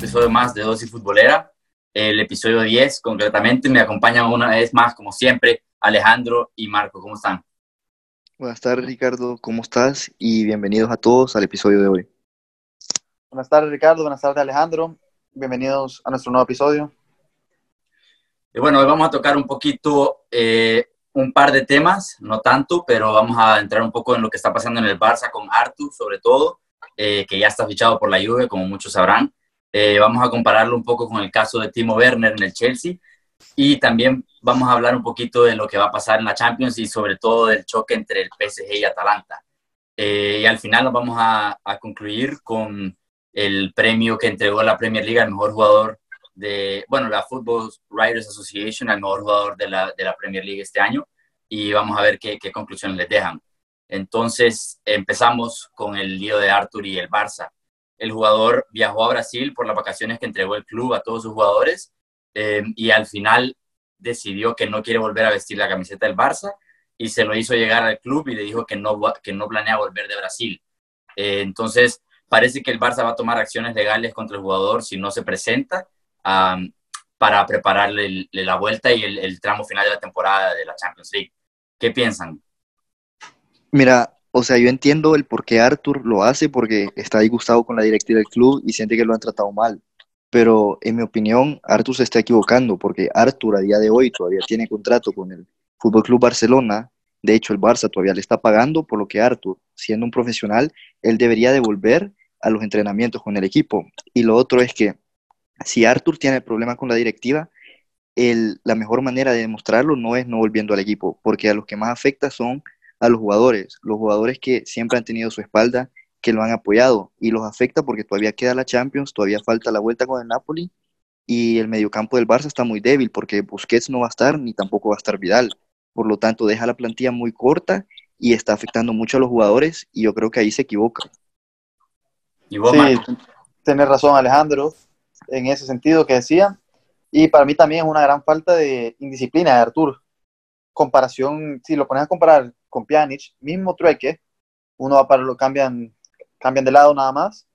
episodio más de Dosis Futbolera, el episodio 10 concretamente. Me acompañan una vez más, como siempre, Alejandro y Marco. ¿Cómo están? Buenas tardes, Ricardo. ¿Cómo estás? Y bienvenidos a todos al episodio de hoy. Buenas tardes, Ricardo. Buenas tardes, Alejandro. Bienvenidos a nuestro nuevo episodio. Y bueno, hoy vamos a tocar un poquito eh, un par de temas, no tanto, pero vamos a entrar un poco en lo que está pasando en el Barça con Artur, sobre todo, eh, que ya está fichado por la Juve, como muchos sabrán. Eh, vamos a compararlo un poco con el caso de Timo Werner en el Chelsea y también vamos a hablar un poquito de lo que va a pasar en la Champions y sobre todo del choque entre el PSG y Atalanta. Eh, y al final nos vamos a, concluir con el premio que entregó la Premier League al mejor jugador de, bueno, la Football Writers Association, al mejor jugador de la, de la Premier League este año y vamos a ver qué, qué conclusiones les dejan. Entonces empezamos con el lío de Arthur y el Barça. El jugador viajó a Brasil por las vacaciones que entregó el club a todos sus jugadores eh, y al final decidió que no quiere volver a vestir la camiseta del Barça y se lo hizo llegar al club y le dijo que no, que no planea volver de Brasil. Eh, entonces parece que el Barça va a tomar acciones legales contra el jugador si no se presenta para prepararle la vuelta y el, el tramo final de la temporada de la Champions League. ¿Qué piensan? Mira, o sea, yo entiendo el por qué Arthur lo hace, porque está disgustado con la directiva del club y siente que lo han tratado mal. Pero en mi opinión, Arthur se está equivocando, porque Arthur a día de hoy todavía tiene contrato con el Fútbol Club Barcelona. De hecho, el Barça todavía le está pagando, por lo que Arthur, siendo un profesional, él debería devolver a los entrenamientos con el equipo. Y lo otro es que si Arthur tiene problema con la directiva, la mejor manera de demostrarlo no es no volviendo al equipo, porque a los que más afecta son a los jugadores, los jugadores que siempre han tenido su espalda, que lo han apoyado y los afecta porque todavía queda la Champions, todavía falta la vuelta con el Napoli y el mediocampo del Barça está muy débil porque Busquets no va a estar ni tampoco va a estar Vidal. Por lo tanto, deja la plantilla muy corta y está afectando mucho a los jugadores y yo creo que ahí se equivoca. sí, tienes razón Alejandro en ese sentido que decía. Y para mí también es una gran falta de indisciplina de Artur. Comparación, si lo pones a comparar con Pjanic, mismo trueque, uno va para lo cambian, cambian de lado nada más.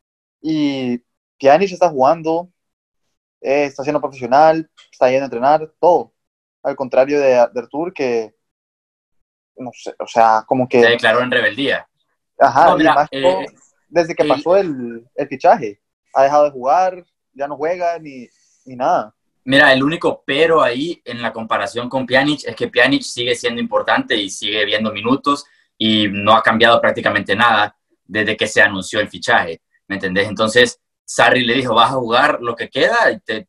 Y Pjanic está jugando, eh, está siendo profesional, está yendo a entrenar, todo. Al contrario de, de Artur, que no sé, o sea, como que. Se declaró en rebeldía. Ajá, no, mira, eh, desde que pasó el, el, fichaje, ha dejado de jugar, ya no juega ni, ni nada. Mira, el único pero ahí en la comparación con Pjanic es que Pjanic sigue siendo importante y sigue viendo minutos y no ha cambiado prácticamente nada desde que se anunció el fichaje, ¿me entendés? Entonces, Sarri le dijo, vas a jugar lo que queda, te,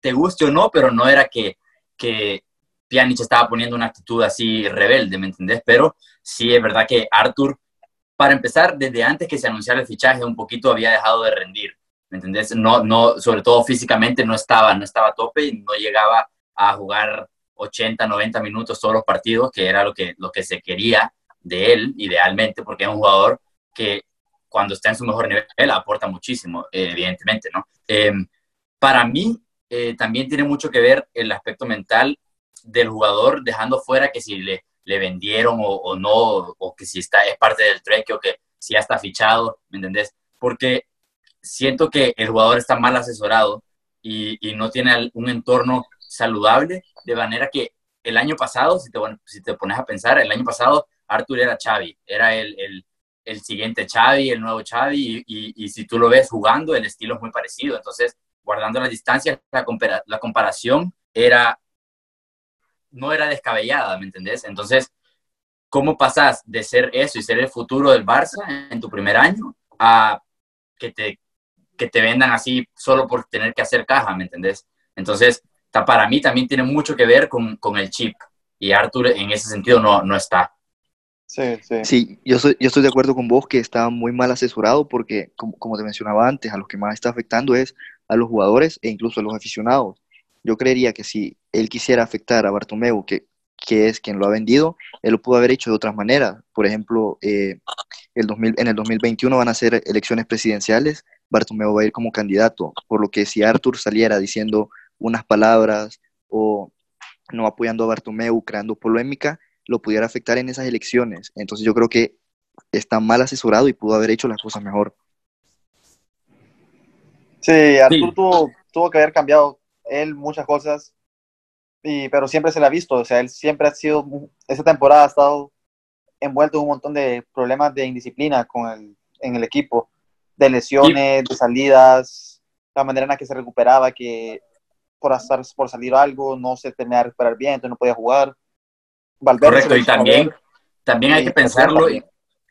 te guste o no, pero no era que, que Pjanic estaba poniendo una actitud así rebelde, ¿me entendés? Pero sí es verdad que Arthur, para empezar, desde antes que se anunciara el fichaje, un poquito había dejado de rendir. ¿Me entendés? No, no, sobre todo físicamente no estaba, no estaba a tope y no llegaba a jugar 80, 90 minutos todos los partidos, que era lo que, lo que se quería de él, idealmente, porque es un jugador que cuando está en su mejor nivel aporta muchísimo, evidentemente, ¿no? Eh, para mí eh, también tiene mucho que ver el aspecto mental del jugador, dejando fuera que si le, le vendieron o, o, no, o que si está, es parte del treque o que si ya está fichado, ¿me entendés? Porque siento que el jugador está mal asesorado y, y, no tiene un entorno saludable, de manera que el año pasado, si te, si te pones a pensar, el año pasado Arthur era Xavi, era el, el, el siguiente Xavi, el nuevo Xavi, y, y, y, si tú lo ves jugando, el estilo es muy parecido. Entonces, guardando las distancias, la, compara la comparación era, no era descabellada, ¿me entendés? Entonces, ¿cómo pasas de ser eso y ser el futuro del Barça en tu primer año a que te que te vendan así solo por tener que hacer caja, ¿me entendés? Entonces, para mí también tiene mucho que ver con, con el chip y Arthur en ese sentido no, no está. Sí, sí. Sí, yo, soy, yo estoy de acuerdo con vos que está muy mal asesorado porque, como, como, te mencionaba antes, a los que más está afectando es a los jugadores e incluso a los aficionados. Yo creería que si él quisiera afectar a Bartomeu, que, que es quien lo ha vendido, él lo pudo haber hecho de otras maneras. Por ejemplo, eh, el 2000, en el 2021 van a ser elecciones presidenciales Bartomeu va a ir como candidato, por lo que si Arthur saliera diciendo unas palabras o no apoyando a Bartomeu, creando polémica, lo pudiera afectar en esas elecciones. Entonces yo creo que está mal asesorado y pudo haber hecho las cosas mejor. Sí, Artur Tuvo, tuvo que haber cambiado él muchas cosas, y, pero siempre se le ha visto, o sea, él siempre ha sido, esta temporada ha estado envuelto en un montón de problemas de indisciplina con el, en el equipo, de lesiones, de salidas, la manera en la que se recuperaba, que por, hacer, por salir algo no se tenía que recuperar bien, entonces no podía jugar. Correcto, y también, también hay que pensarlo,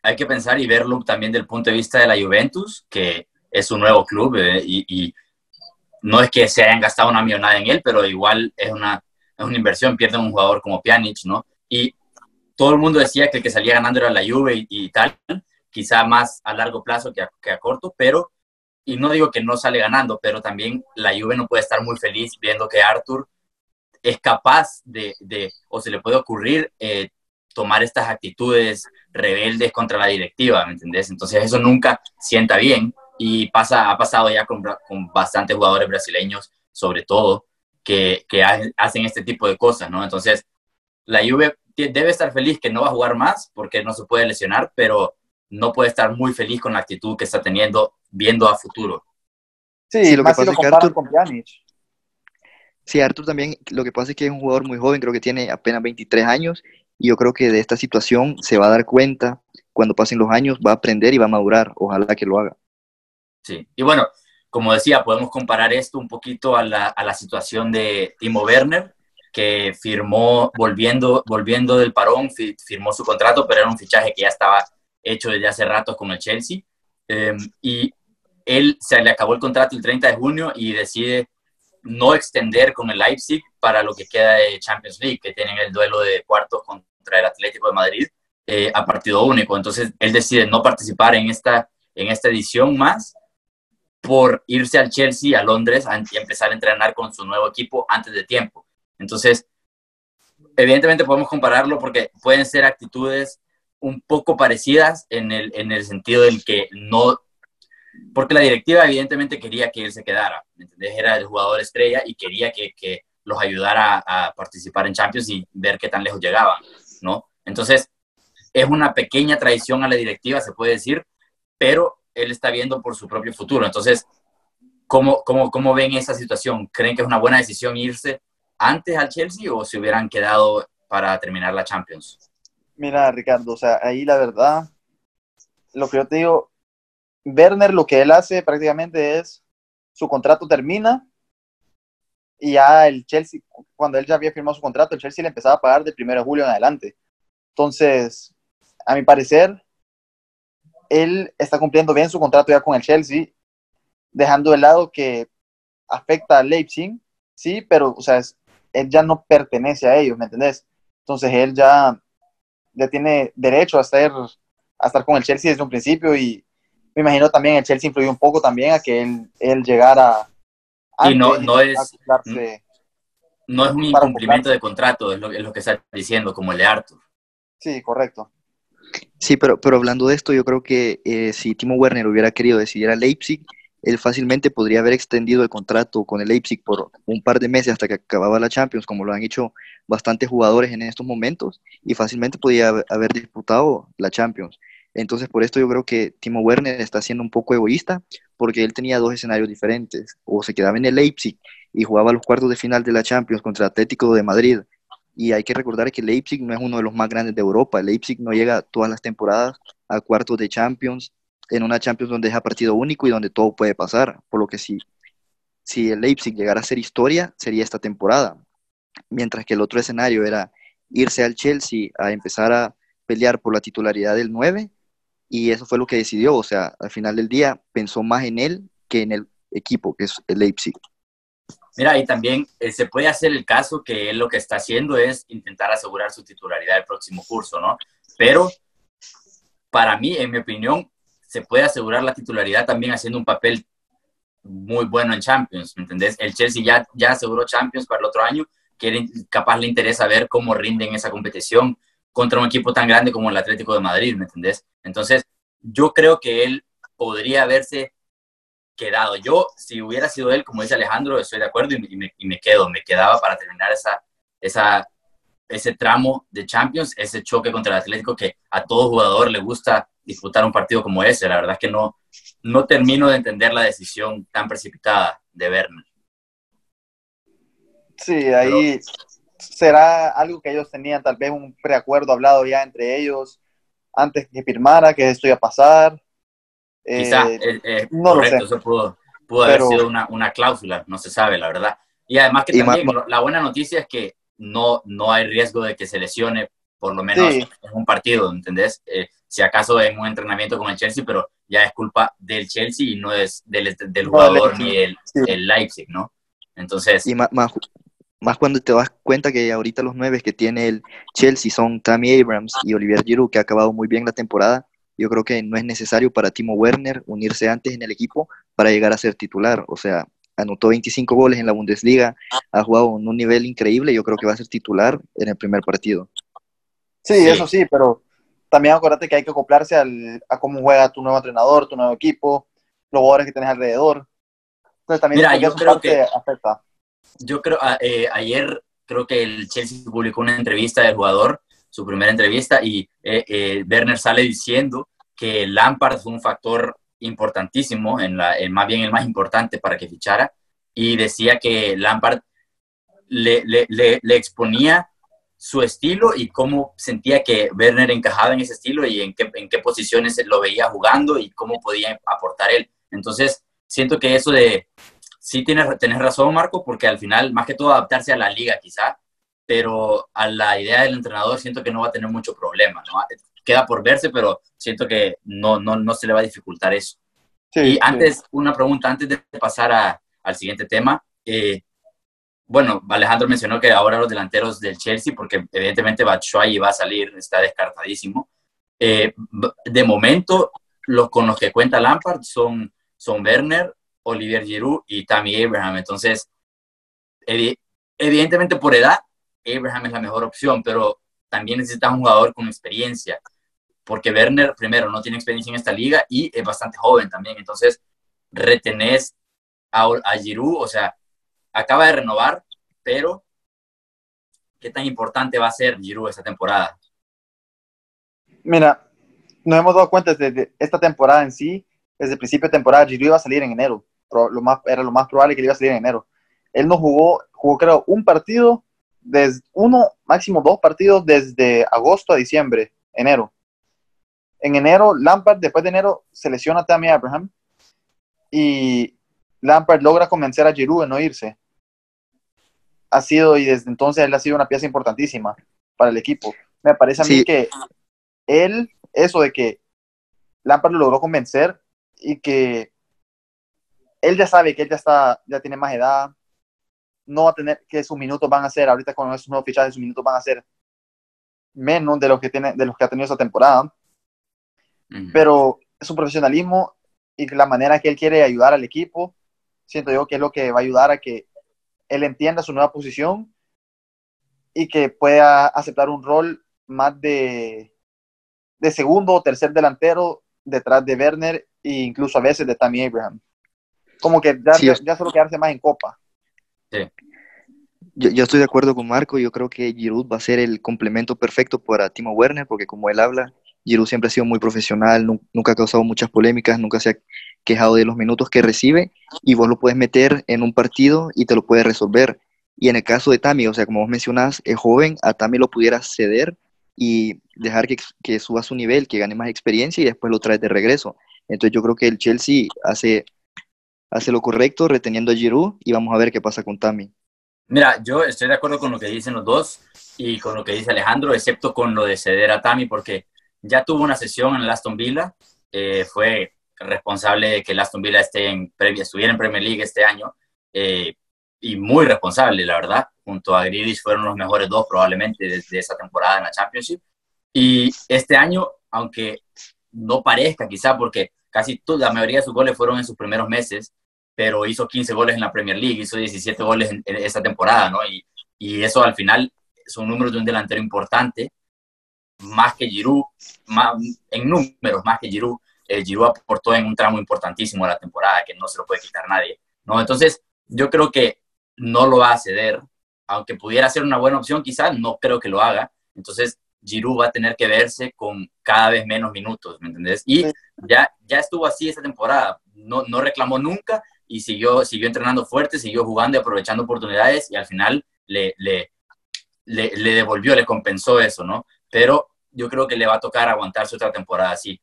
hay que pensar y verlo también del punto de vista de la Juventus, que es un nuevo club eh, y, no es que se hayan gastado una millonada en él, pero igual es una, es una inversión, pierden un jugador como Pjanic, ¿no? Y todo el mundo decía que el que salía ganando era la Juve y, tal, quizá más a largo plazo que a, que a, corto, pero, y no digo que no sale ganando, pero también la Juve no puede estar muy feliz viendo que Arthur es capaz de, de o se le puede ocurrir eh, tomar estas actitudes rebeldes contra la directiva, ¿me entendés? Entonces eso nunca sienta bien y pasa, ha pasado ya con, con bastantes jugadores brasileños, sobre todo, que, que, hacen este tipo de cosas, ¿no? Entonces, la Juve debe estar feliz que no va a jugar más porque no se puede lesionar, pero no puede estar muy feliz con la actitud que está teniendo viendo a futuro. Sí, lo que pasa es que Arthur, con Sí, Arthur también, lo que pasa es que es un jugador muy joven, creo que tiene apenas 23 años y yo creo que de esta situación se va a dar cuenta cuando pasen los años, va a aprender y va a madurar. Ojalá que lo haga. Sí, y bueno, como decía, podemos comparar esto un poquito a la, a la situación de Timo Werner, que firmó, volviendo, volviendo del parón, firmó su contrato, pero era un fichaje que ya estaba hecho desde hace rato con el Chelsea. Em, y él se le acabó el contrato el 30 de junio y decide no extender con el Leipzig para lo que queda de Champions League, que tienen el duelo de cuartos contra el Atlético de Madrid eh, a partido único. Entonces él decide no participar en esta, en esta edición más por irse al Chelsea, a Londres, y empezar a entrenar con su nuevo equipo antes de tiempo. Entonces, evidentemente podemos compararlo porque pueden ser actitudes un poco parecidas en el, en el sentido del que no porque la directiva evidentemente quería que él se quedara. Era el jugador estrella y quería que, que los ayudara a, participar en Champions y ver qué tan lejos llegaban, ¿no? Entonces, es una pequeña traición a la directiva, se puede decir, pero él está viendo por su propio futuro. Entonces, ¿cómo, cómo, cómo ven esa situación? ¿Creen que es una buena decisión irse antes al Chelsea o se hubieran quedado para terminar la Champions? Mira, Ricardo, o sea, ahí la verdad, lo que yo te digo, Werner lo que él hace prácticamente es, su contrato termina y ya el Chelsea, cuando él ya había firmado su contrato, el Chelsea le empezaba a pagar del 1 de julio en adelante. Entonces, a mi parecer, él está cumpliendo bien su contrato ya con el Chelsea, dejando de lado que afecta a Leipzig, sí, pero, o sea, él ya no pertenece a ellos, ¿me entendés? Entonces, él ya, ya tiene derecho a estar, a estar con el Chelsea desde un principio y me imagino también el Chelsea influyó un poco también a que él, él llegara y no, no es no es un incumplimiento de contrato, es lo, es lo, que está diciendo, como el de Arthur. Sí, correcto. Sí, pero, pero hablando de esto, yo creo que eh, si Timo Werner hubiera querido decidir a Leipzig, él fácilmente podría haber extendido el contrato con el Leipzig por un par de meses hasta que acababa la Champions, como lo han hecho bastantes jugadores en estos momentos, y fácilmente podía haber disputado la Champions. Entonces, por esto yo creo que Timo Werner está siendo un poco egoísta, porque él tenía dos escenarios diferentes. O se quedaba en el Leipzig y jugaba los cuartos de final de la Champions contra Atlético de Madrid. Y hay que recordar que Leipzig no es uno de los más grandes de Europa. Leipzig no llega todas las temporadas a cuartos de Champions, en una Champions donde es a partido único y donde todo puede pasar. Por lo que si, si el Leipzig llegara a ser historia, sería esta temporada. Mientras que el otro escenario era irse al Chelsea a empezar a pelear por la titularidad del 9 y eso fue lo que decidió, o sea, al final del día pensó más en él que en el equipo, que es el Leipzig. Mira, y también eh, se puede hacer el caso que él lo que está haciendo es intentar asegurar su titularidad el próximo curso, ¿no? Pero para mí, en mi opinión, se puede asegurar la titularidad también haciendo un papel muy bueno en Champions, ¿me entendés? El Chelsea ya, ya aseguró Champions para el otro año, que capaz le interesa ver cómo rinde en esa competición, contra un equipo tan grande como el Atlético de Madrid, ¿me entendés? Entonces, yo creo que él podría haberse quedado. Yo, si hubiera sido él, como dice Alejandro, estoy de acuerdo y me, y me quedo, me quedaba para terminar esa, esa, ese tramo de Champions, ese choque contra el Atlético que a todo jugador le gusta disputar un partido como ese. La verdad es que no, no termino de entender la decisión tan precipitada de Werner. Sí, ahí será algo que ellos tenían, tal vez un preacuerdo hablado ya entre ellos antes que firmara, que esto iba a pasar. Quizá, eh, eh, eh, no correcto, eso pudo, haber sido una, una, cláusula, no se sabe, la verdad. Y además que también la buena noticia es que no, no hay riesgo de que se lesione, por lo menos en un partido, ¿entendés? Si acaso en un entrenamiento con el Chelsea, pero ya es culpa del Chelsea y no es del, del jugador ni el, el, Leipzig, ¿no? Entonces... Y más, más cuando te das cuenta que ahorita los nueve que tiene el Chelsea son Tammy Abrams y Olivier Giroud, que ha acabado muy bien la temporada. Yo creo que no es necesario para Timo Werner unirse antes en el equipo para llegar a ser titular. O sea, anotó 25 goles en la Bundesliga, ha jugado en un nivel increíble. Yo creo que va a ser titular en el primer partido. Sí, eso sí, pero también acuérdate que hay que acoplarse al, a cómo juega tu nuevo entrenador, tu nuevo equipo, los jugadores que tienes alrededor. Entonces también Mira, yo creo que afecta yo creo, ah, eh, ayer creo que el Chelsea publicó una entrevista del jugador, su primera entrevista, y eh, eh, Werner sale diciendo que Lampard fue un factor importantísimo, en la, más bien el más importante para que fichara, y decía que Lampard le, le, le, exponía su estilo y cómo sentía que Werner encajaba en ese estilo y en qué, en qué posiciones lo veía jugando y cómo podía aportar él. Entonces, siento que eso de, sí tienes, razón, Marco, porque al final, más que todo, adaptarse a la liga quizá, pero a la idea del entrenador siento que no va a tener mucho problema, ¿no? Queda por verse, pero siento que no, no, no se le va a dificultar eso. y antes, una pregunta, antes de pasar al siguiente tema. Eh, bueno, Alejandro mencionó que ahora los delanteros del Chelsea, porque evidentemente Batshuayi va a salir, está descartadísimo. Eh, de momento, los con los que cuenta Lampard son, son Werner, Olivier Giroud y Tammy Abraham. Entonces, evidentemente por edad, Abraham es la mejor opción, pero también necesita un jugador con experiencia, porque Werner, primero, no tiene experiencia en esta liga y es bastante joven también. Entonces, retenés a Giroud, o sea, acaba de renovar, pero ¿qué tan importante va a ser Giroud esta temporada? Mira, nos hemos dado cuenta desde esta temporada en sí, desde el principio de temporada, Giroud iba a salir en enero era lo más probable que iba a salir en enero. Él no jugó, jugó creo un partido, desde uno, máximo dos partidos desde agosto a diciembre, enero. En enero, Lampard, después de enero, se lesiona a Tammy Abraham y Lampard logra convencer a Giroud de no irse. Ha sido, y desde entonces él ha sido una pieza importantísima para el equipo. Me parece a mí que él, eso de que Lampard lo logró convencer y que él ya sabe que él ya está, ya tiene más edad, no va a tener, que sus minutos van a ser, ahorita con esos nuevos fichajes, sus minutos van a ser menos de los que tiene, de los que ha tenido esa temporada. Pero su profesionalismo y la manera que él quiere ayudar al equipo, siento yo que es lo que va a ayudar a que él entienda su nueva posición y que pueda aceptar un rol más de, de segundo o tercer delantero detrás de Werner e incluso a veces de Tammy Abraham como que ya, ya solo quedarse más en copa. Sí. Yo, yo, estoy de acuerdo con Marco, yo creo que Giroud va a ser el complemento perfecto para Timo Werner, porque como él habla, Giroud siempre ha sido muy profesional, nunca ha causado muchas polémicas, nunca se ha quejado de los minutos que recibe, y vos lo puedes meter en un partido y te lo puedes resolver. Y en el caso de Tami, o sea, como vos mencionás, es joven, a Tami lo pudieras ceder y dejar que, que suba su nivel, que gane más experiencia y después lo traes de regreso. Entonces yo creo que el Chelsea hace hace lo correcto reteniendo a Giroud y vamos a ver qué pasa con Tami. Mira, yo estoy de acuerdo con lo que dicen los dos y con lo que dice Alejandro, excepto con lo de ceder a Tami, porque ya tuvo una sesión en el Aston Villa, eh, fue responsable de que el Aston Villa esté en, estuviera en Premier League este año, eh, y muy responsable, la verdad, junto a Grealish fueron los mejores dos probablemente desde esa temporada en la Championship. Y este año, aunque no parezca quizá, porque casi toda, la mayoría de sus goles fueron en sus primeros meses, pero hizo 15 goles en la Premier League, hizo 17 goles en, esa temporada. Y, y, eso al final son números de un delantero importante, más que Giroud, más, en números más que Giroud. Eh, Giroud aportó en un tramo importantísimo de la temporada que no se lo puede quitar nadie, ¿no? Entonces, yo creo que no lo va a ceder, aunque pudiera ser una buena opción, quizás no creo que lo haga. Entonces, Giroud va a tener que verse con cada vez menos minutos, ¿me entendés? Y ya, ya estuvo así esta temporada, no, no reclamó nunca y siguió, siguió entrenando fuerte, siguió jugando y aprovechando oportunidades y al final le, le, le, le devolvió, le compensó eso, ¿no? Pero yo creo que le va a tocar aguantarse otra temporada así.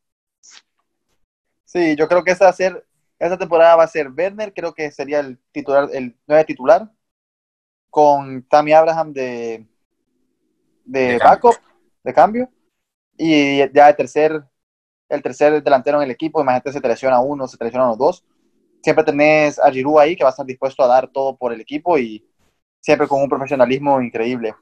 Sí, yo creo que esa, ser, esa temporada va a ser Werner, creo que sería el titular, el nueve titular, con Tammy Abraham de, de, backup, de cambio, y ya el tercer, el tercer delantero en el equipo, imagínate se lesiona uno, se lesiona los dos, siempre tenés a Giroud ahí que va a estar dispuesto a dar todo por el equipo y siempre con un profesionalismo increíble.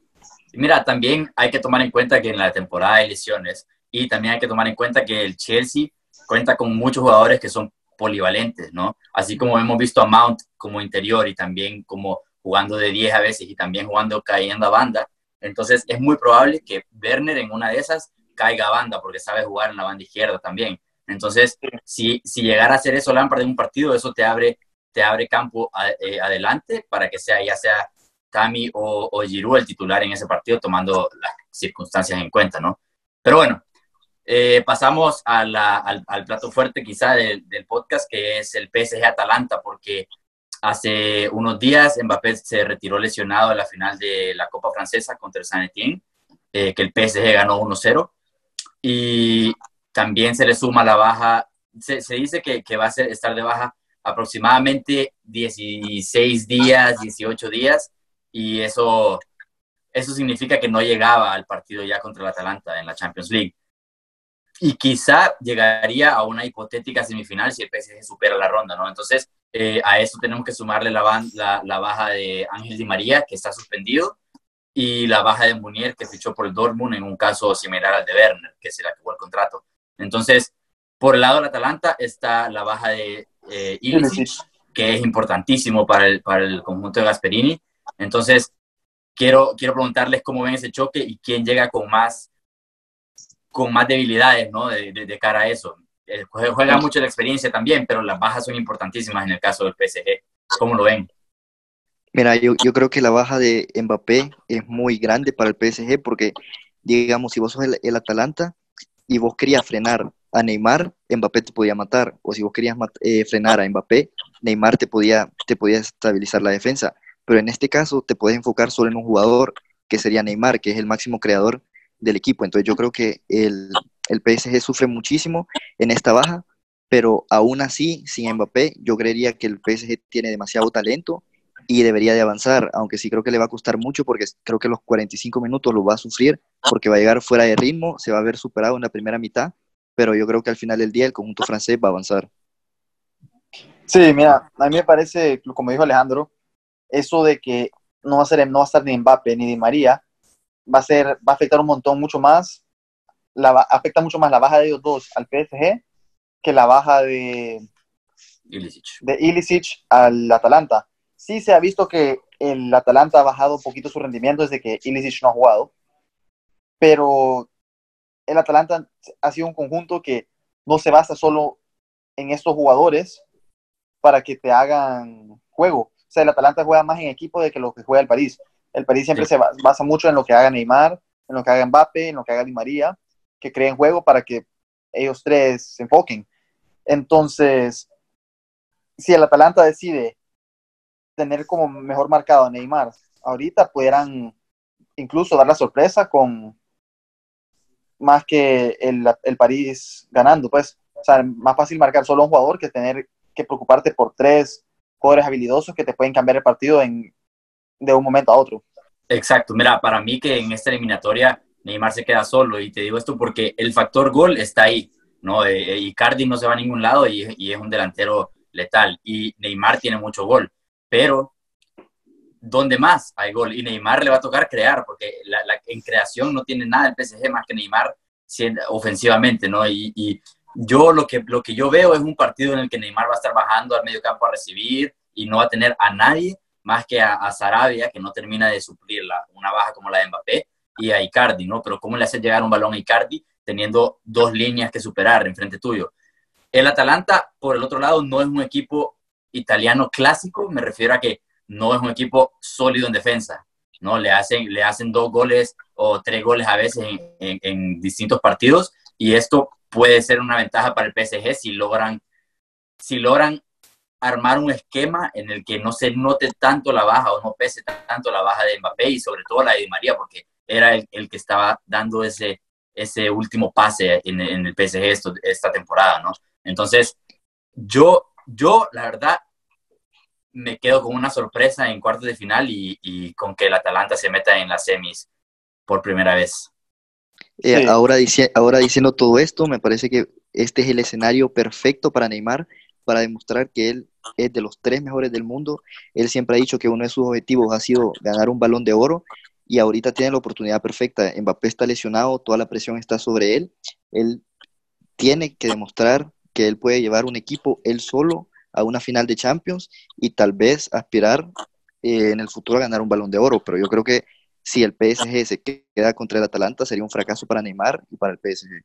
Mira, también hay que tomar en cuenta que en la temporada hay lesiones y también hay que tomar en cuenta que el Chelsea cuenta con muchos jugadores que son polivalentes, ¿no? Así como hemos visto a Mount como interior y también como jugando de 10 a veces y también jugando cayendo a banda. Entonces es muy probable que Werner en una de esas caiga a banda porque sabe jugar en la banda izquierda también. Entonces, si, si llegara a hacer eso Lampard en un partido, eso te abre, te abre campo eh, adelante para que sea ya sea Tami o, o Giroud el titular en ese partido, tomando las circunstancias en cuenta, ¿no? Pero bueno, eh, pasamos al, al, plato fuerte quizá del, del, podcast, que es el PSG Atalanta, porque hace unos días Mbappé se retiró lesionado en la final de la Copa Francesa contra el Saint Etienne, eh, que el PSG ganó 1-0. Y también se le suma la baja, se, se dice que, que, va a ser, estar de baja aproximadamente 16 días, 18 días, y eso, eso significa que no llegaba al partido ya contra el Atalanta en la Champions League y quizá llegaría a una hipotética semifinal si el PSG supera la ronda, ¿no? Entonces, eh, a eso tenemos que sumarle la, la, la, baja de Ángel Di María, que está suspendido, y la baja de Munier, que fichó por el Dortmund en un caso similar al de Werner, que se le acabó el contrato. Entonces, por el lado del Atalanta está la baja de eh, Ilicic, que es importantísimo para el, para el conjunto de Gasperini. Entonces, quiero, quiero preguntarles cómo ven ese choque y quién llega con más con más debilidades, ¿no? De, de, cara a eso. Juega mucho la experiencia también, pero las bajas son importantísimas en el caso del PSG. ¿Cómo lo ven? Mira, yo, yo creo que la baja de Mbappé es muy grande para el PSG porque, digamos, si vos sos el, Atalanta y vos querías frenar a Neymar, Mbappé te podía matar. O si vos querías eh, frenar a Mbappé, Neymar te podía, te podía estabilizar la defensa. Pero en este caso te puedes enfocar solo en un jugador, que sería Neymar, que es el máximo creador del equipo. Entonces yo creo que el, el PSG sufre muchísimo en esta baja, pero aún así, sin Mbappé, yo creería que el PSG tiene demasiado talento y debería de avanzar, aunque sí creo que le va a costar mucho porque creo que los 45 minutos lo va a sufrir porque va a llegar fuera de ritmo, se va a ver superado en la primera mitad, pero yo creo que al final del día el conjunto francés va a avanzar. Sí, mira, a mí me parece, como dijo Alejandro, eso de que no va a, ser, no va a estar ni Mbappé ni Di María, va a ser, va a afectar un montón mucho más, la, afecta mucho más la baja de ellos dos al PSG que la baja de Ilicic. de Ilicic al Atalanta. Sí se ha visto que el Atalanta ha bajado un poquito su rendimiento desde que Ilicic no ha jugado, pero el Atalanta ha sido un conjunto que no se basa solo en estos jugadores para que te hagan juego. O sea, el Atalanta juega más en equipo de que lo que juega el París. El París siempre se basa mucho en lo que haga Neymar, en lo que haga Mbappé, en lo que haga Di María, que creen juego para que ellos tres se enfoquen. Entonces, si el Atalanta decide tener como mejor marcado a Neymar, ahorita pudieran incluso dar la sorpresa con más que el, el París ganando, pues. O sea, más fácil marcar solo a un jugador que tener que preocuparte por tres jugadores habilidosos que te pueden cambiar el partido en de un momento a otro. Exacto, mira, para mí que en esta eliminatoria Neymar se queda solo y te digo esto porque el factor gol está ahí, ¿no? Eh, eh Icardi no se va a ningún lado y, es un delantero letal y Neymar tiene mucho gol, pero ¿dónde más hay gol? Y Neymar le va a tocar crear porque la, en creación no tiene nada el PSG más que Neymar ofensivamente, ¿no? Y, y, yo lo que, lo que yo veo es un partido en el que Neymar va a estar bajando al medio campo a recibir y no va a tener a nadie más que a, Sarabia, que no termina de suplir una baja como la de Mbappé, y a Icardi, ¿no? Pero ¿cómo le hace llegar un balón a Icardi teniendo dos líneas que superar en frente tuyo? El Atalanta, por el otro lado, no es un equipo italiano clásico, me refiero a que no es un equipo sólido en defensa. ¿no? Le hacen, le hacen dos goles o tres goles a veces en, distintos partidos y esto puede ser una ventaja para el PSG si logran, si logran armar un esquema en el que no se note tanto la baja o no pese tanto la baja de Mbappé y sobre todo la de Di María, porque era el, el que estaba dando ese, ese último pase en, el PSG esto, esta temporada, ¿no? Entonces, yo, yo, la verdad, me quedo con una sorpresa en cuartos de final y, con que el Atalanta se meta en las semis por primera vez. Eh, ahora, dice, ahora diciendo todo esto, me parece que este es el escenario perfecto para Neymar para demostrar que él es de los tres mejores del mundo. Él siempre ha dicho que uno de sus objetivos ha sido ganar un balón de oro y ahorita tiene la oportunidad perfecta. Mbappé está lesionado, toda la presión está sobre él. Él tiene que demostrar que él puede llevar un equipo él solo a una final de Champions y tal vez aspirar eh, en el futuro a ganar un balón de oro. Pero yo creo que si el PSG se queda contra el Atalanta sería un fracaso para Neymar y para el PSG.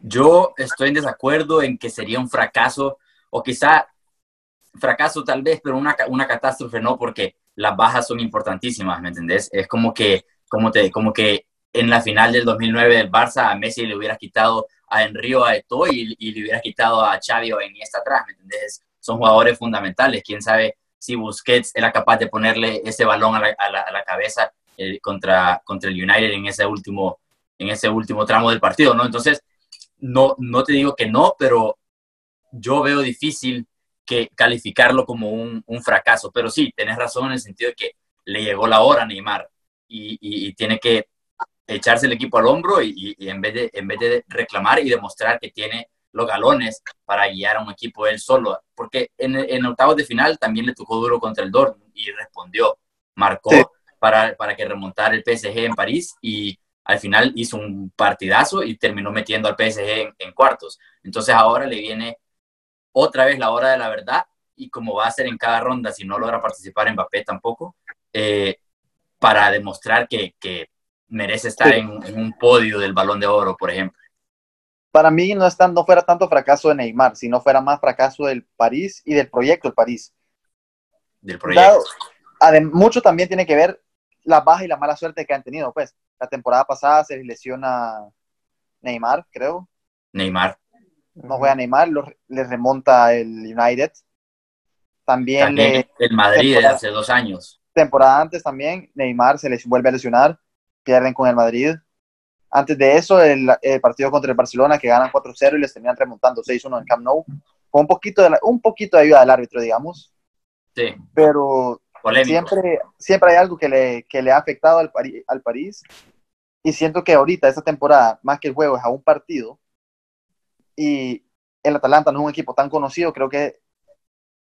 Yo estoy en desacuerdo en que sería un fracaso o quizá fracaso tal vez, pero una, una catástrofe no, porque las bajas son importantísimas, ¿me entendés? Es como que, como te, como que en la final del 2009 del Barça a Messi le hubiera quitado a Enrío a Eto'o y, le hubiera quitado a Xavi o a Iniesta atrás, ¿me entendés? Son jugadores fundamentales. Quién sabe si Busquets era capaz de ponerle ese balón a la, cabeza eh, contra, contra el United en ese último, en ese último tramo del partido, ¿no? Entonces, no, no te digo que no, pero yo veo difícil que calificarlo como un, fracaso. Pero sí, tenés razón en el sentido de que le llegó la hora a Neymar y, y, y tiene que echarse el equipo al hombro y, en, vez de, en vez de reclamar y demostrar que tiene los galones para guiar a un equipo él solo. Porque en, en octavos de final también le tocó duro contra el Dortmund y respondió, marcó para, para que remontara el PSG en París y al final hizo un partidazo y terminó metiendo al PSG en, cuartos. Entonces ahora le viene otra vez la hora de la verdad y como va a ser en cada ronda, si no logra participar en Mbappé tampoco, eh, para demostrar que, que merece estar en, un podio del balón de oro, por ejemplo. Para mí no, es no fuera tanto fracaso de Neymar, sino fuera más fracaso del París y del proyecto del París. Del proyecto. mucho también tiene que ver la baja y la mala suerte que han tenido. Pues la temporada pasada se lesiona Neymar, creo. Neymar. No juega Neymar, le remonta el United. También, el Madrid hace dos años. Temporada antes también, Neymar se les vuelve a lesionar pierden con el Madrid. Antes de eso, el, partido contra el Barcelona, que ganan 4-0 y les terminan remontando 6-1 en Camp Nou, con un poquito, de, un poquito de ayuda del árbitro, digamos. Sí. Pero siempre, siempre hay algo que le, que le ha afectado al, al París. Y siento que ahorita, esta temporada, más que el juego, es a un partido. Y el Atalanta no es un equipo tan conocido, creo que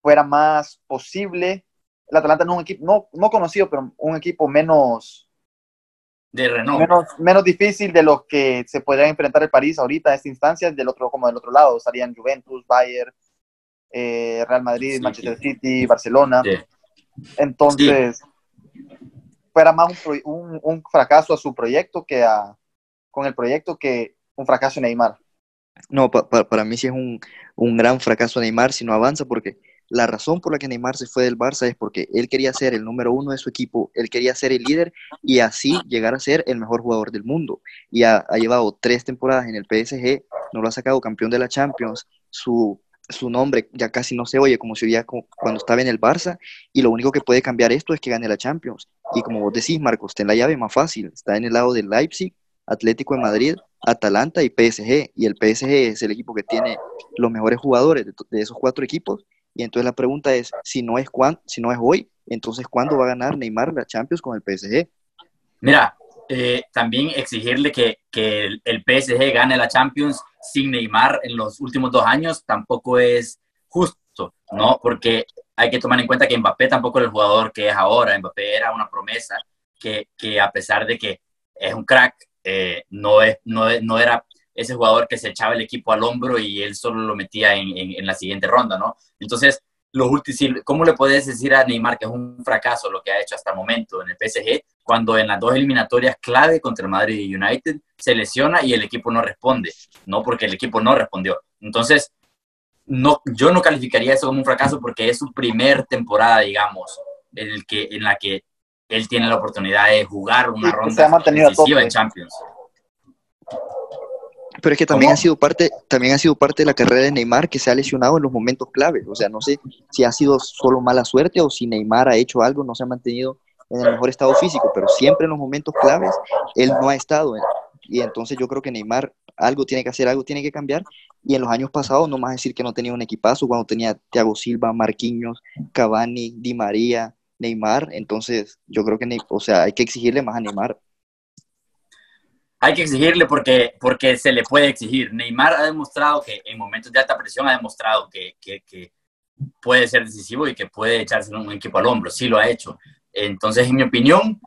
fuera más posible. El Atalanta no es un equipo, no, no conocido, pero un equipo menos de renombre. Menos, difícil de lo que se podría enfrentar el París ahorita a esta instancia, del otro, como del otro lado, estarían Juventus, Bayern, eh, Real Madrid, Manchester City, Barcelona. Entonces, fuera más un, un, fracaso a su proyecto que a, con el proyecto que un fracaso en Neymar. No, para mí sí es un, un gran fracaso Neymar si no avanza, porque la razón por la que Neymar se fue del Barça es porque él quería ser el número uno de su equipo, él quería ser el líder y así llegar a ser el mejor jugador del mundo. Y ha, llevado tres temporadas en el PSG, no lo ha sacado campeón de la Champions, su, su nombre ya casi no se oye como se oía cuando estaba en el Barça y lo único que puede cambiar esto es que gane la Champions. Y como vos decís, Marcos, ten la llave más fácil, está en el lado del Leipzig, Atlético de Madrid, Atalanta y PSG. Y el PSG es el equipo que tiene los mejores jugadores de esos cuatro equipos y entonces la pregunta es, si no es, cuán, si no es hoy, entonces ¿cuándo va a ganar Neymar la Champions con el PSG? Mira, eh, también exigirle que, que, el PSG gane la Champions sin Neymar en los últimos dos años tampoco es justo, ¿no? Porque hay que tomar en cuenta que Mbappé tampoco es el jugador que es ahora. Mbappé era una promesa que, que a pesar de que es un crack, eh, no, es, no, no era ese jugador que se echaba el equipo al hombro y él solo lo metía en, en, la siguiente ronda, ¿no? Entonces, los últimos, ¿cómo le puedes decir a Neymar que es un fracaso lo que ha hecho hasta el momento en el PSG, cuando en las dos eliminatorias clave contra el Madrid y United se lesiona y el equipo no responde? No, porque el equipo no respondió. Entonces, no, yo no calificaría eso como un fracaso porque es su primer temporada, digamos, en, el que, en la que él tiene la oportunidad de jugar una ronda decisiva en Champions. Pero es que también ha sido parte, también ha sido parte de la carrera de Neymar que se ha lesionado en los momentos claves. O sea, no sé si ha sido solo mala suerte o si Neymar ha hecho algo, no se ha mantenido en el mejor estado físico, pero siempre en los momentos claves él no ha estado. y entonces yo creo que Neymar algo tiene que hacer, algo tiene que cambiar. Y en los años pasados, no más decir que no tenía un equipazo, cuando tenía Thiago Silva, Marquinhos, Cavani, Di María, Neymar, entonces yo creo que, o sea, hay que exigirle más a Neymar. Hay que exigirle porque, porque se le puede exigir. Neymar ha demostrado que en momentos de alta presión ha demostrado que, que, que puede ser decisivo y que puede echarse un equipo al hombro. Sí lo ha hecho. Entonces, en mi opinión,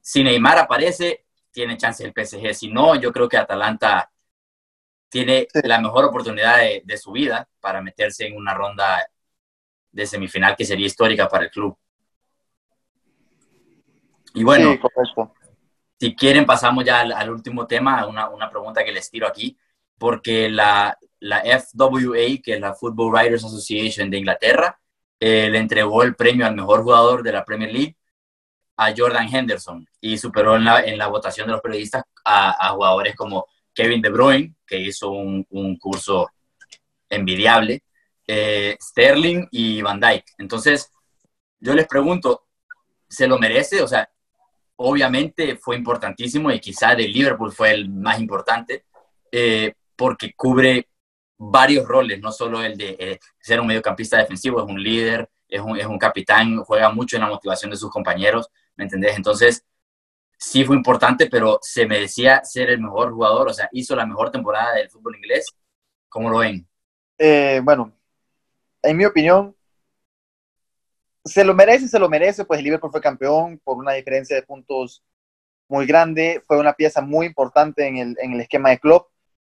si Neymar aparece, tiene chance el PSG. Si no, yo creo que Atalanta tiene la mejor oportunidad de, su vida para meterse en una ronda de semifinal que sería histórica para el club. Y bueno, si quieren pasamos ya al, último tema, una, una, pregunta que les tiro aquí, porque la, la, FWA, que es la Football Writers Association de Inglaterra, eh, le entregó el premio al mejor jugador de la Premier League a Jordan Henderson y superó en la, en la votación de los periodistas a, a jugadores como Kevin De Bruyne, que hizo un, curso envidiable, eh, Sterling y Van Dyke. Entonces, yo les pregunto, ¿se lo merece? O sea, obviamente fue importantísimo y quizá de Liverpool fue el más importante, eh, porque cubre varios roles, no solo el de eh, ser un mediocampista defensivo, es un líder, es un, es un capitán, juega mucho en la motivación de sus compañeros, ¿me entendés? Entonces, sí fue importante, pero se merecía ser el mejor jugador, o sea, hizo la mejor temporada del fútbol inglés. ¿Cómo lo ven? Eh, bueno, en mi opinión, se lo merece, se lo merece, pues el Liverpool fue campeón por una diferencia de puntos muy grande, fue una pieza muy importante en el, en el esquema de club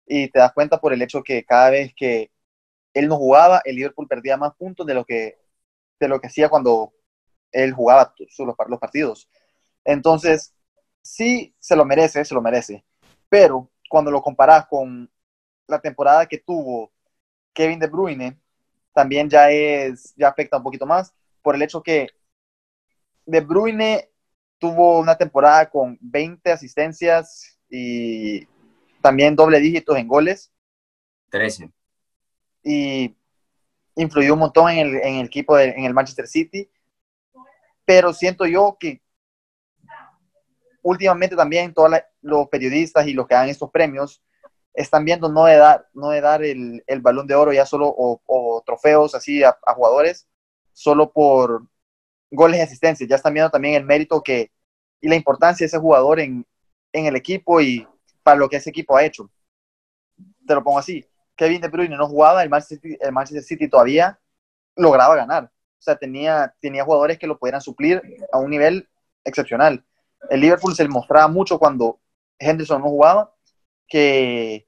y te das cuenta por el hecho que cada vez que él no jugaba, el Liverpool perdía más puntos de lo que, de lo que hacía cuando él jugaba los partidos. Entonces, sí se lo merece, se lo merece. Pero cuando lo comparas con la temporada que tuvo Kevin De Bruyne, también ya es, ya afecta un poquito más por el hecho que De Bruyne tuvo una temporada con 20 asistencias y también doble dígitos en goles. 13. Y influyó un montón en el, en el equipo, de, en el Manchester City. Pero siento yo que últimamente también todos los periodistas y los que dan estos premios están viendo no de dar, no de dar el, el balón de oro ya solo o, trofeos así a, jugadores solo por goles y asistencias, ya están viendo también el mérito que y la importancia de ese jugador en, en el equipo y para lo que ese equipo ha hecho. Te lo pongo así, Kevin De Bruyne no jugaba, el Manchester, City, el Manchester City todavía lograba ganar. O sea, tenía, tenía jugadores que lo pudieran suplir a un nivel excepcional el Liverpool se mostraba mucho cuando Henderson no jugaba, que,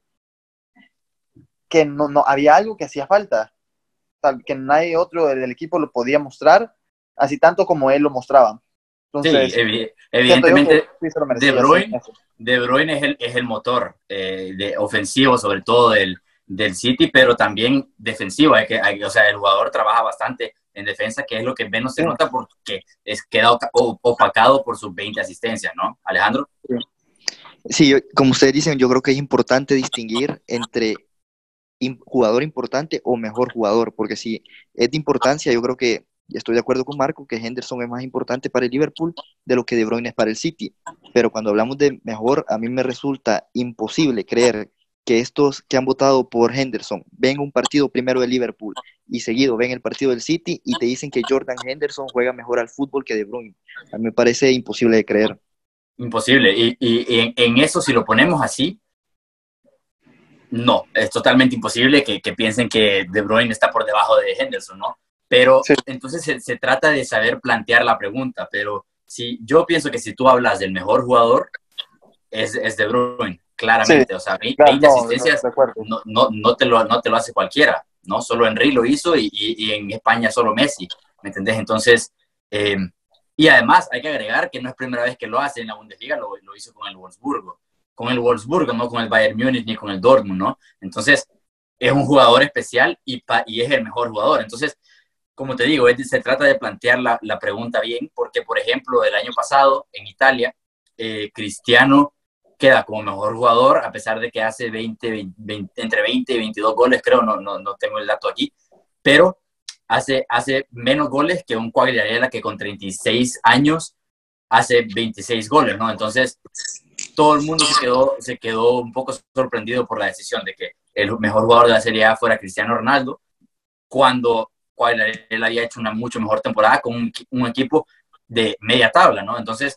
que no, no había algo que hacía falta, que nadie otro del equipo lo podía mostrar, así tanto como él lo mostraba. Entonces, sí, evidentemente, de, Bruyne, de Bruyne es el, es el motor eh, de ofensivo, sobre todo del, del City, pero también defensivo. Hay que, o sea, el jugador trabaja bastante en defensa, que es lo que menos se nota porque es queda opacado por sus 20 asistencias, ¿no? Alejandro. Sí, como ustedes dicen, yo creo que es importante distinguir entre jugador importante o mejor jugador, porque si es de importancia, yo creo que estoy de acuerdo con Marco que Henderson es más importante para el Liverpool de lo que De Bruyne es para el City, pero cuando hablamos de mejor, a mí me resulta imposible creer que estos que han votado por Henderson ven un partido primero de Liverpool y seguido ven el partido del City y te dicen que Jordan Henderson juega mejor al fútbol que De Bruyne. A mí me parece imposible de creer. Imposible. Y, y, en, eso, si lo ponemos así, no, es totalmente imposible que, piensen que De Bruyne está por debajo de Henderson, ¿no? Pero entonces se, se, trata de saber plantear la pregunta. Pero si yo pienso que si tú hablas del mejor jugador, es, es De Bruyne claramente. o sea, 20, asistencias no, no, no, te lo, no te lo hace cualquiera, ¿no? Solo Henry lo hizo y, y, en España solo Messi, ¿me entendés? Entonces, eh, y además hay que agregar que no es primera vez que lo hace en la Bundesliga, lo, lo hizo con el Wolfsburgo, con el Wolfsburgo, no con el Bayern Múnich ni con el Dortmund, ¿no? Entonces, es un jugador especial y, y es el mejor jugador. Entonces, como te digo, se trata de plantear la, la, pregunta bien, porque, por ejemplo, el año pasado en Italia, eh, Cristiano queda como mejor jugador, a pesar de que hace 20, entre 20 y 22 goles, creo, no, no, no tengo el dato aquí, pero hace, hace menos goles que un Quagliarella que con 36 años hace 26 goles, ¿no? Entonces, todo el mundo se quedó, se quedó un poco sorprendido por la decisión de que el mejor jugador de la Serie A fuera Cristiano Ronaldo, cuando él había hecho una mucho mejor temporada con un, equipo de media tabla, ¿no? Entonces,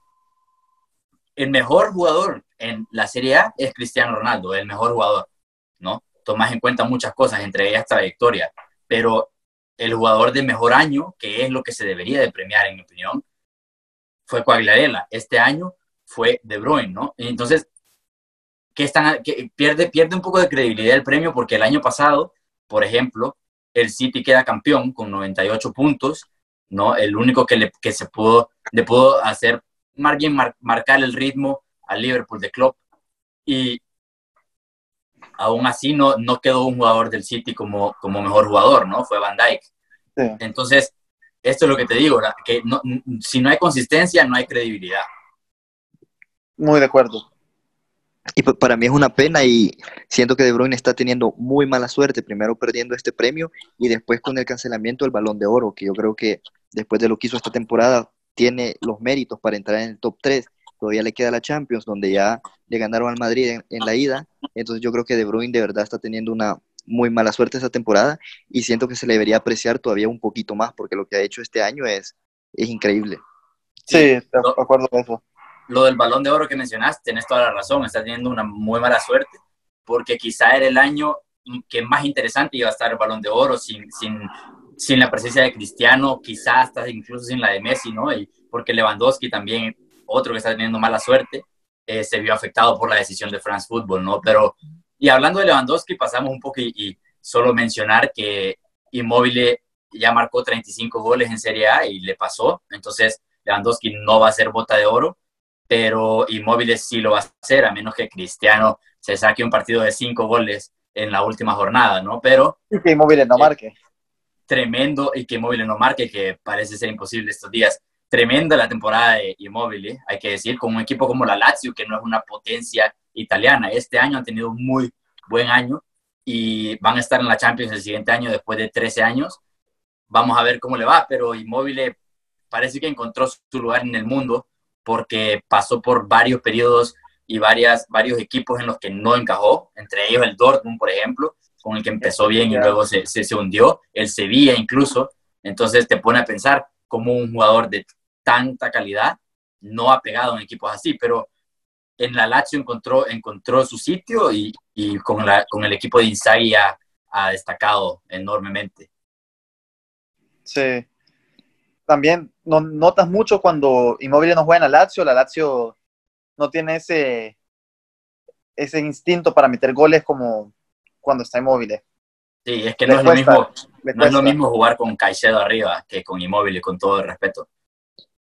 el mejor jugador en la Serie A es Cristiano Ronaldo, el mejor jugador, ¿no? Tomas en cuenta muchas cosas, entre ellas trayectoria, pero el jugador de mejor año, que es lo que se debería de premiar, en mi opinión, fue Coagliarella. Este año fue De Bruyne, ¿no? Entonces, ¿qué están, pierde, pierde un poco de credibilidad el premio porque el año pasado, por ejemplo, el City queda campeón con 98 puntos, ¿no? El único que, le, que se pudo, le pudo hacer bien marcar el ritmo al Liverpool de Klopp y aún así no, no quedó un jugador del City como, como mejor jugador, ¿no? Fue Van Dijk. Entonces, esto es lo que te digo, que si no hay consistencia, no hay credibilidad. Muy de acuerdo. Y para mí es una pena y siento que De Bruyne está teniendo muy mala suerte, primero perdiendo este premio y después con el cancelamiento del Balón de Oro, que yo creo que después de lo que hizo esta temporada tiene los méritos para entrar en el top 3. Todavía le queda la Champions, donde ya le ganaron al Madrid en, la ida. Entonces yo creo que De Bruyne de verdad está teniendo una muy mala suerte esta temporada y siento que se le debería apreciar todavía un poquito más, porque lo que ha hecho este año es, es increíble. Sí, de acuerdo con eso lo del balón de oro que mencionaste, tienes toda la razón, está teniendo una muy mala suerte, porque quizá era el año que más interesante iba a estar el balón de oro sin, sin, sin la presencia de Cristiano, quizá hasta incluso sin la de Messi, ¿no? Y porque Lewandowski también, otro que está teniendo mala suerte, eh, se vio afectado por la decisión de France Football, ¿no? Pero, y hablando de Lewandowski, pasamos un poco y, y solo mencionar que Immobile ya marcó 35 goles en Serie A y le pasó, entonces Lewandowski no va a ser bota de oro, pero Inmóviles sí lo va a hacer, a menos que Cristiano se saque un partido de cinco goles en la última jornada, ¿no? Pero... Y que Inmóviles no marque. tremendo, y que Inmóviles no marque, que parece ser imposible estos días. Tremenda la temporada de Inmóviles, hay que decir, con un equipo como la Lazio, que no es una potencia italiana. Este año han tenido un muy buen año y van a estar en la Champions el siguiente año después de 13 años. Vamos a ver cómo le va, pero Inmóviles parece que encontró su lugar en el mundo porque pasó por varios periodos y varias, varios equipos en los que no encajó, entre ellos el Dortmund, por ejemplo, con el que empezó bien y luego se, se, hundió, el Sevilla incluso, entonces te pone a pensar cómo un jugador de tanta calidad no ha pegado en equipos así, pero en la Lazio encontró, encontró su sitio y, y con, la, con el equipo de Inzaghi ha, ha destacado enormemente. Sí, también no, notas mucho cuando Inmóvil no juega en la Lazio, la Lazio no tiene ese, ese instinto para meter goles como cuando está Inmóvil. Sí, es que no, es, lo mismo, no es lo mismo jugar con Caicedo arriba que con Inmóvil, con todo el respeto.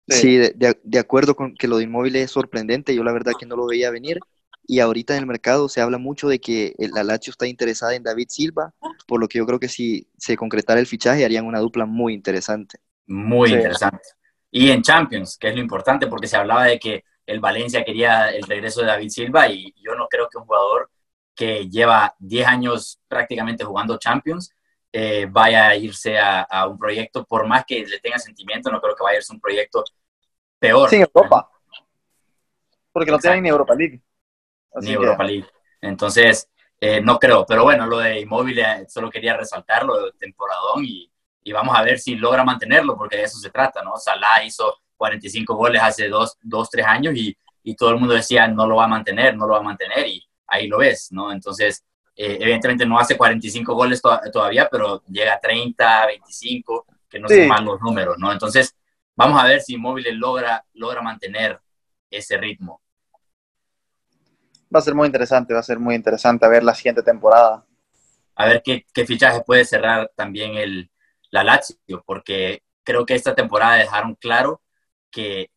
Sí, de, de, acuerdo con que lo de Inmóvil es sorprendente, yo la verdad que no lo veía venir. Y ahorita en el mercado se habla mucho de que la Lazio está interesada en David Silva, por lo que yo creo que si se concretara el fichaje harían una dupla muy interesante muy interesante. Y en Champions, que es lo importante, porque se hablaba de que el Valencia quería el regreso de David Silva y yo no creo que un jugador que lleva 10 años prácticamente jugando Champions eh, vaya a irse a, un proyecto, por más que le tenga sentimiento, no creo que vaya a irse a un proyecto peor. Sin Europa. Porque no tienen ni Europa League. ni Europa League. Entonces, eh, no creo. Pero bueno, lo de Inmóvil, eh, solo quería resaltarlo, temporadón y y vamos a ver si logra mantenerlo, porque de eso se trata, ¿no? Salah hizo 45 goles hace dos, dos tres años y, y, todo el mundo decía no lo va a mantener, no lo va a mantener y ahí lo ves, ¿no? Entonces, eh, evidentemente no hace 45 goles todavía, pero llega a 30, 25, que no son mal los números, ¿no? Entonces, vamos a ver si Móviles logra, logra mantener ese ritmo. Va a ser muy interesante, va a ser muy interesante a ver la siguiente temporada. A ver qué, qué fichaje puede cerrar también el, la Lazio, porque creo que esta temporada dejaron claro que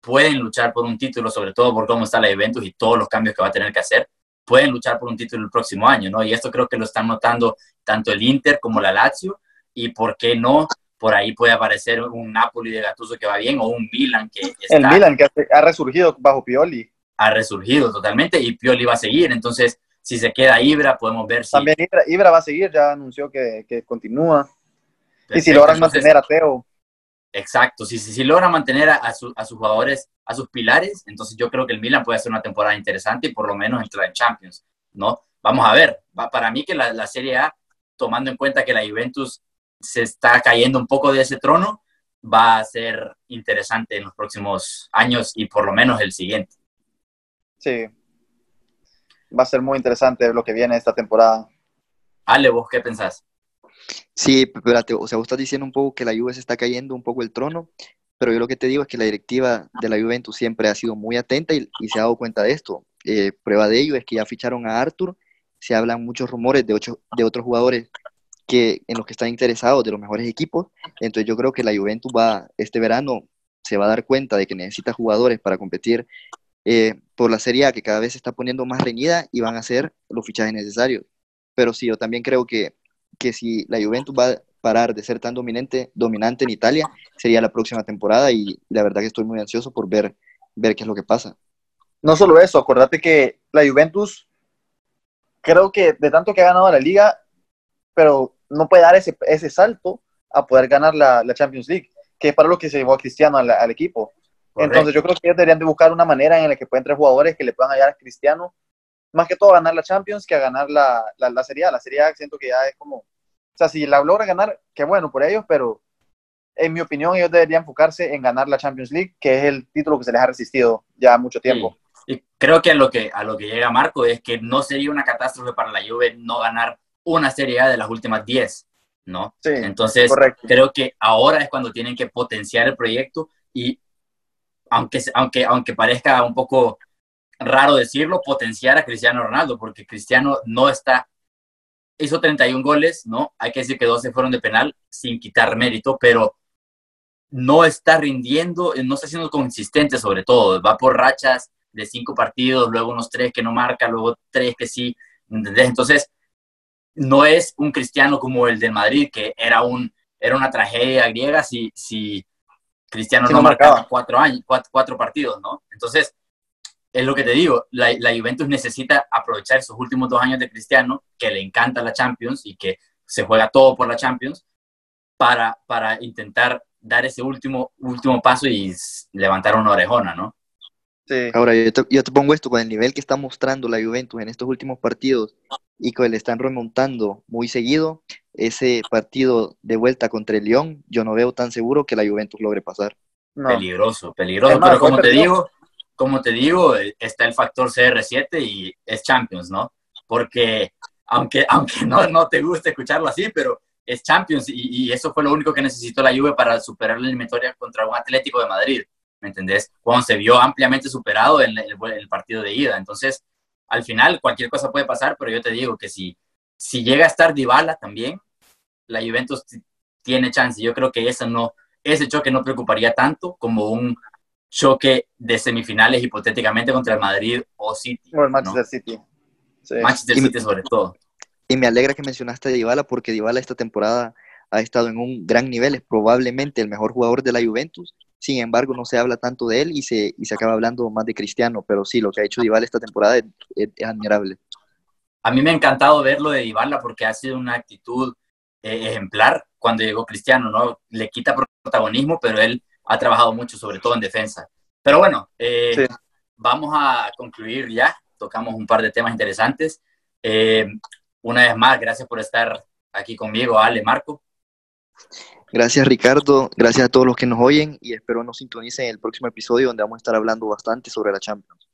pueden luchar por un título, sobre todo por cómo está la Juventus y todos los cambios que va a tener que hacer, pueden luchar por un título el próximo año, ¿no? Y esto creo que lo están notando tanto el Inter como la Lazio, y por qué no por ahí puede aparecer un Napoli de Gattuso que va bien o un Milan que está, el Milan que ha resurgido bajo Pioli ha resurgido totalmente y Pioli va a seguir entonces si se queda Ibra podemos ver si también Ibra, va a seguir ya anunció que, que continúa y si logran mantener a Teo exacto si, si, si logran mantener a, a, sus jugadores a sus pilares entonces yo creo que el Milan puede hacer una temporada interesante y por lo menos entrar en Champions no vamos a ver para mí que la, la Serie A tomando en cuenta que la Juventus se está cayendo un poco de ese trono, va a ser interesante en los próximos años y por lo menos el siguiente. Sí, va a ser muy interesante lo que viene esta temporada. Ale, ¿vos qué pensás? Sí, espérate, o sea, vos estás diciendo un poco que la Juve se está cayendo un poco el trono, pero yo lo que te digo es que la directiva de la Juventus siempre ha sido muy atenta y, se ha dado cuenta de esto. Eh, prueba de ello es que ya ficharon a Arthur, se hablan muchos rumores de, ocho, de otros jugadores que en los que están interesados de los mejores equipos. Entonces yo creo que la Juventus va este verano se va a dar cuenta de que necesita jugadores para competir eh, por la Serie A, que cada vez se está poniendo más reñida y van a ser los fichajes necesarios. Pero sí, yo también creo que, que si la Juventus va a parar de ser tan dominante, dominante en Italia, sería la próxima temporada y la verdad que estoy muy ansioso por ver, ver qué es lo que pasa. No solo eso, acordate que la Juventus, creo que de tanto que ha ganado la liga, pero no puede dar ese, ese salto a poder ganar la, la, Champions League, que es para lo que se llevó a Cristiano al, al equipo. Entonces yo creo que ellos deberían de buscar una manera en la que pueden tres jugadores que le puedan ayudar a Cristiano, más que todo ganar la Champions que a ganar la, la, la Serie A. La Serie A siento que ya es como, o sea, si la logra ganar, qué bueno por ellos, pero en mi opinión ellos deberían enfocarse en ganar la Champions League, que es el título que se les ha resistido ya mucho tiempo. Y creo que a lo que, a lo que llega Marco es que no sería una catástrofe para la Juve no ganar una Serie A de las últimas 10, ¿no? Sí, Entonces, creo que ahora es cuando tienen que potenciar el proyecto y aunque, aunque, aunque parezca un poco raro decirlo, potenciar a Cristiano Ronaldo, porque Cristiano no está, hizo 31 goles, ¿no? Hay que decir que 12 fueron de penal, sin quitar mérito, pero no está rindiendo, no está siendo consistente sobre todo, va por rachas de cinco partidos, luego unos tres que no marca, luego tres que sí, ¿entendés? Entonces, no es un cristiano como el del Madrid, que era, un, era una tragedia griega si, si Cristiano no, marcaba cuatro, años, cuatro, partidos, ¿no? Entonces, es lo que te digo, la, la, Juventus necesita aprovechar esos últimos dos años de Cristiano, que le encanta la Champions y que se juega todo por la Champions, para, para intentar dar ese último, último paso y levantar una orejona, ¿no? Ahora, yo te, yo te, pongo esto, con el nivel que está mostrando la Juventus en estos últimos partidos y que le están remontando muy seguido, ese partido de vuelta contra el León, yo no veo tan seguro que la Juventus logre pasar. Peligroso, peligroso, pero como te digo, como te digo, está el factor CR7 y es Champions, ¿no? Porque aunque, aunque no, no te guste escucharlo así, pero es Champions y, y eso fue lo único que necesitó la Juve para superar la eliminatoria contra un Atlético de Madrid. ¿me entendés? Cuando se vio ampliamente superado en el, partido de ida. Entonces, al final, cualquier cosa puede pasar, pero yo te digo que si, si llega a estar Dybala también, la Juventus tiene chance. Yo creo que ese, no, ese choque no preocuparía tanto como un choque de semifinales hipotéticamente contra el Madrid o City. O el Manchester City. Manchester City sobre todo. Y me alegra que mencionaste a Dybala porque Dybala esta temporada ha estado en un gran nivel, es probablemente el mejor jugador de la Juventus sin embargo, no se habla tanto de él y se, y se acaba hablando más de Cristiano, pero sí, lo que ha hecho Dybala esta temporada es, admirable. A mí me ha encantado verlo de Dybala porque ha sido una actitud eh, ejemplar cuando llegó Cristiano, ¿no? Le quita protagonismo, pero él ha trabajado mucho, sobre todo en defensa. Pero bueno, eh, vamos a concluir ya. Tocamos un par de temas interesantes. Eh, una vez más, gracias por estar aquí conmigo, Ale, Marco. Gracias Ricardo, gracias a todos los que nos oyen y espero nos sintonicen en el próximo episodio donde vamos a estar hablando bastante sobre la Champions.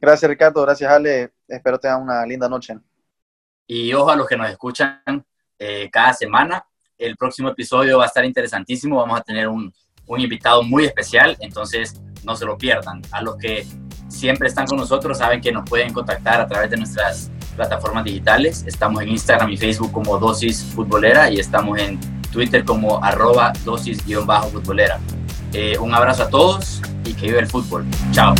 Gracias Ricardo, gracias Ale, espero tengan una linda noche. Y ojo a los que nos escuchan eh, cada semana, el próximo episodio va a estar interesantísimo, vamos a tener un, un invitado muy especial, entonces no se lo pierdan. A los que siempre están con nosotros saben que nos pueden contactar a través de nuestras plataformas digitales. Estamos en Instagram y Facebook como Dosis Futbolera y estamos en Twitter como arroba dosis-futbolera. Eh, un abrazo a todos y que vive el fútbol. Chao.